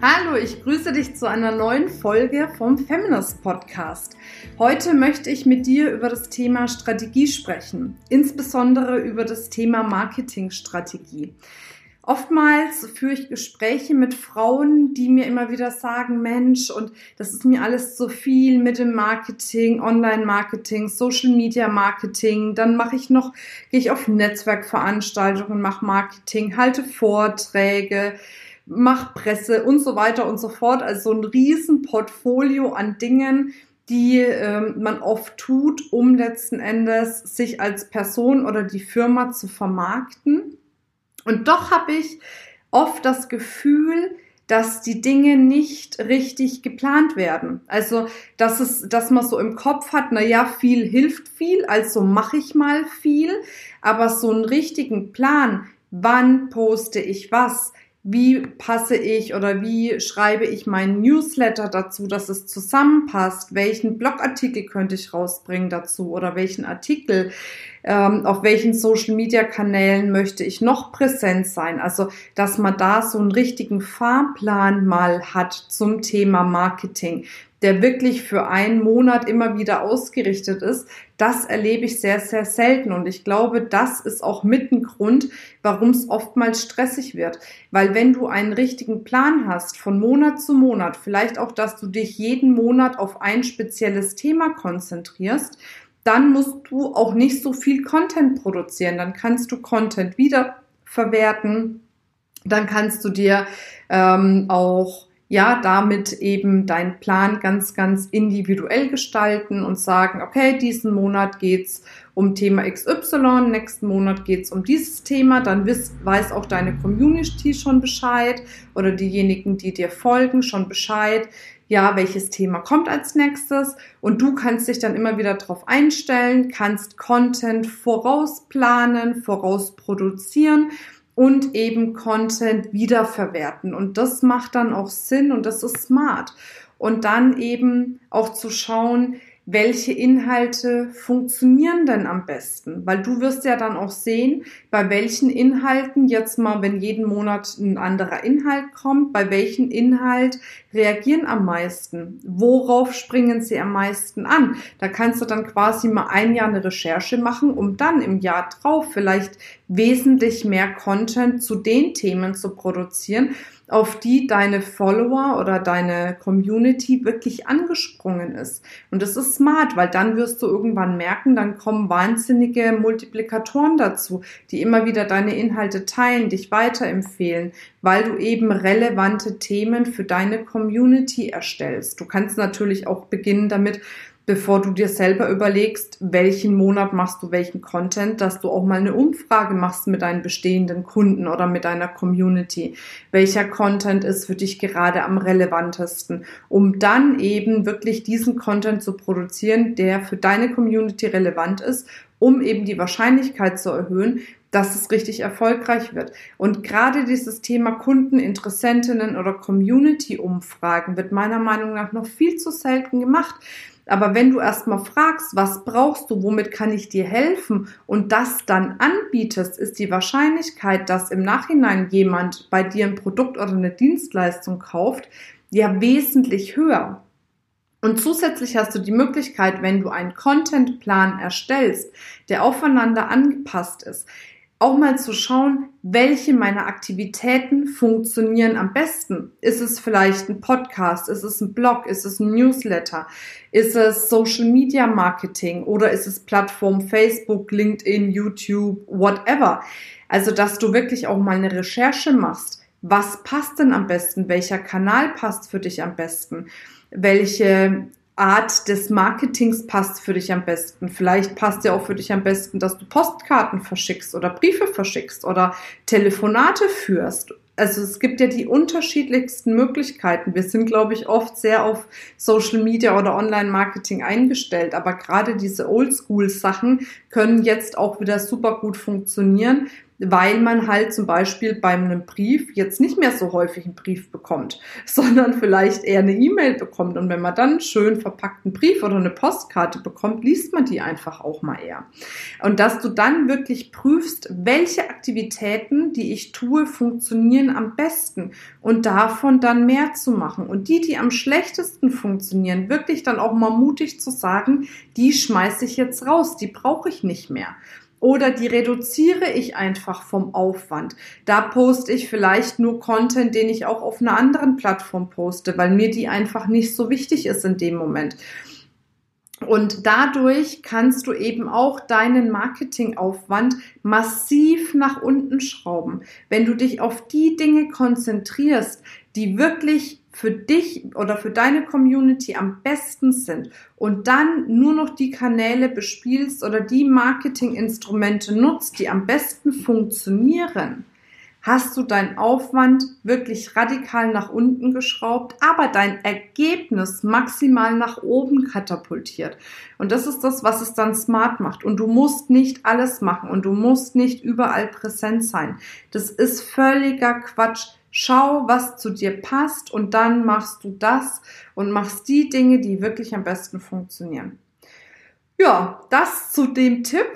Hallo, ich grüße dich zu einer neuen Folge vom Feminist Podcast. Heute möchte ich mit dir über das Thema Strategie sprechen, insbesondere über das Thema Marketingstrategie. Oftmals führe ich Gespräche mit Frauen, die mir immer wieder sagen, Mensch, und das ist mir alles so viel mit dem Marketing, Online-Marketing, Social-Media-Marketing. Dann mache ich noch, gehe ich auf Netzwerkveranstaltungen, mache Marketing, halte Vorträge, mach Presse und so weiter und so fort. Also so ein riesen Portfolio an Dingen, die ähm, man oft tut, um letzten Endes sich als Person oder die Firma zu vermarkten. Und doch habe ich oft das Gefühl, dass die Dinge nicht richtig geplant werden. Also, dass es, dass man so im Kopf hat, na ja, viel hilft viel, also mache ich mal viel, aber so einen richtigen Plan, wann poste ich was, wie passe ich oder wie schreibe ich meinen Newsletter dazu, dass es zusammenpasst, welchen Blogartikel könnte ich rausbringen dazu oder welchen Artikel, ähm, auf welchen Social-Media-Kanälen möchte ich noch präsent sein. Also, dass man da so einen richtigen Fahrplan mal hat zum Thema Marketing der wirklich für einen Monat immer wieder ausgerichtet ist, das erlebe ich sehr, sehr selten. Und ich glaube, das ist auch mit ein Grund, warum es oftmals stressig wird. Weil wenn du einen richtigen Plan hast, von Monat zu Monat, vielleicht auch, dass du dich jeden Monat auf ein spezielles Thema konzentrierst, dann musst du auch nicht so viel Content produzieren. Dann kannst du Content wieder verwerten. Dann kannst du dir ähm, auch ja, damit eben deinen Plan ganz, ganz individuell gestalten und sagen, okay, diesen Monat geht's um Thema XY, nächsten Monat geht's um dieses Thema, dann wiss, weiß auch deine Community schon Bescheid oder diejenigen, die dir folgen, schon Bescheid, ja, welches Thema kommt als nächstes. Und du kannst dich dann immer wieder darauf einstellen, kannst Content vorausplanen, vorausproduzieren und eben Content wiederverwerten. Und das macht dann auch Sinn und das ist smart. Und dann eben auch zu schauen, welche Inhalte funktionieren denn am besten? Weil du wirst ja dann auch sehen, bei welchen Inhalten jetzt mal, wenn jeden Monat ein anderer Inhalt kommt, bei welchen Inhalt reagieren am meisten? Worauf springen sie am meisten an? Da kannst du dann quasi mal ein Jahr eine Recherche machen, um dann im Jahr drauf vielleicht wesentlich mehr Content zu den Themen zu produzieren, auf die deine Follower oder deine Community wirklich angesprungen ist. Und das ist smart, weil dann wirst du irgendwann merken, dann kommen wahnsinnige Multiplikatoren dazu, die immer wieder deine Inhalte teilen, dich weiterempfehlen, weil du eben relevante Themen für deine Community erstellst. Du kannst natürlich auch beginnen damit, bevor du dir selber überlegst, welchen Monat machst du welchen Content, dass du auch mal eine Umfrage machst mit deinen bestehenden Kunden oder mit deiner Community. Welcher Content ist für dich gerade am relevantesten, um dann eben wirklich diesen Content zu produzieren, der für deine Community relevant ist, um eben die Wahrscheinlichkeit zu erhöhen, dass es richtig erfolgreich wird. Und gerade dieses Thema Kunden, Interessentinnen oder Community-Umfragen wird meiner Meinung nach noch viel zu selten gemacht. Aber wenn du erstmal fragst, was brauchst du, womit kann ich dir helfen und das dann anbietest, ist die Wahrscheinlichkeit, dass im Nachhinein jemand bei dir ein Produkt oder eine Dienstleistung kauft, ja wesentlich höher. Und zusätzlich hast du die Möglichkeit, wenn du einen Contentplan erstellst, der aufeinander angepasst ist, auch mal zu schauen, welche meiner Aktivitäten funktionieren am besten. Ist es vielleicht ein Podcast? Ist es ein Blog? Ist es ein Newsletter? Ist es Social Media Marketing? Oder ist es Plattform Facebook, LinkedIn, YouTube, whatever? Also, dass du wirklich auch mal eine Recherche machst. Was passt denn am besten? Welcher Kanal passt für dich am besten? Welche Art des Marketings passt für dich am besten. Vielleicht passt ja auch für dich am besten, dass du Postkarten verschickst oder Briefe verschickst oder Telefonate führst. also es gibt ja die unterschiedlichsten Möglichkeiten. Wir sind, glaube ich, oft sehr auf Social Media oder Online-Marketing eingestellt, aber gerade diese Oldschool-Sachen können jetzt auch wieder super gut funktionieren, weil man halt zum Beispiel bei einem Brief jetzt nicht mehr so häufig einen Brief bekommt, sondern vielleicht eher eine E-Mail bekommt. Und wenn man dann einen schön verpackten Brief oder eine Postkarte bekommt, liest man die einfach auch mal eher. Und dass du dann wirklich prüfst, welche Aktivitäten, die ich tue, funktionieren am besten und davon dann mehr zu machen. Und die, die am schlechtesten funktionieren, wirklich dann auch mal mutig zu sagen, die schmeiße ich jetzt raus, die brauche ich nicht mehr. Oder die reduziere ich einfach vom Aufwand. Da poste ich vielleicht nur Content, den ich auch auf einer anderen Plattform poste, weil mir die einfach nicht so wichtig ist in dem Moment. Und dadurch kannst du eben auch deinen Marketingaufwand massiv nach unten schrauben. Wenn du dich auf die Dinge konzentrierst, die wirklich für dich oder für deine Community am besten sind und dann nur noch die Kanäle bespielst oder die Marketinginstrumente nutzt, die am besten funktionieren, hast du deinen Aufwand wirklich radikal nach unten geschraubt, aber dein Ergebnis maximal nach oben katapultiert. Und das ist das, was es dann smart macht. Und du musst nicht alles machen und du musst nicht überall präsent sein. Das ist völliger Quatsch. Schau, was zu dir passt und dann machst du das und machst die Dinge, die wirklich am besten funktionieren. Ja, das zu dem Tipp.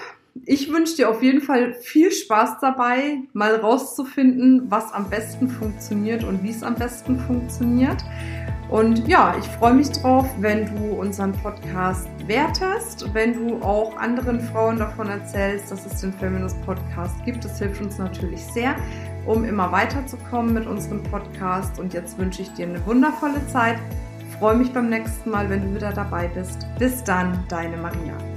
Ich wünsche dir auf jeden Fall viel Spaß dabei, mal rauszufinden, was am besten funktioniert und wie es am besten funktioniert. Und ja, ich freue mich drauf, wenn du unseren Podcast wertest, wenn du auch anderen Frauen davon erzählst, dass es den Feminist Podcast gibt. Das hilft uns natürlich sehr, um immer weiterzukommen mit unserem Podcast. Und jetzt wünsche ich dir eine wundervolle Zeit. Ich freue mich beim nächsten Mal, wenn du wieder dabei bist. Bis dann, deine Maria.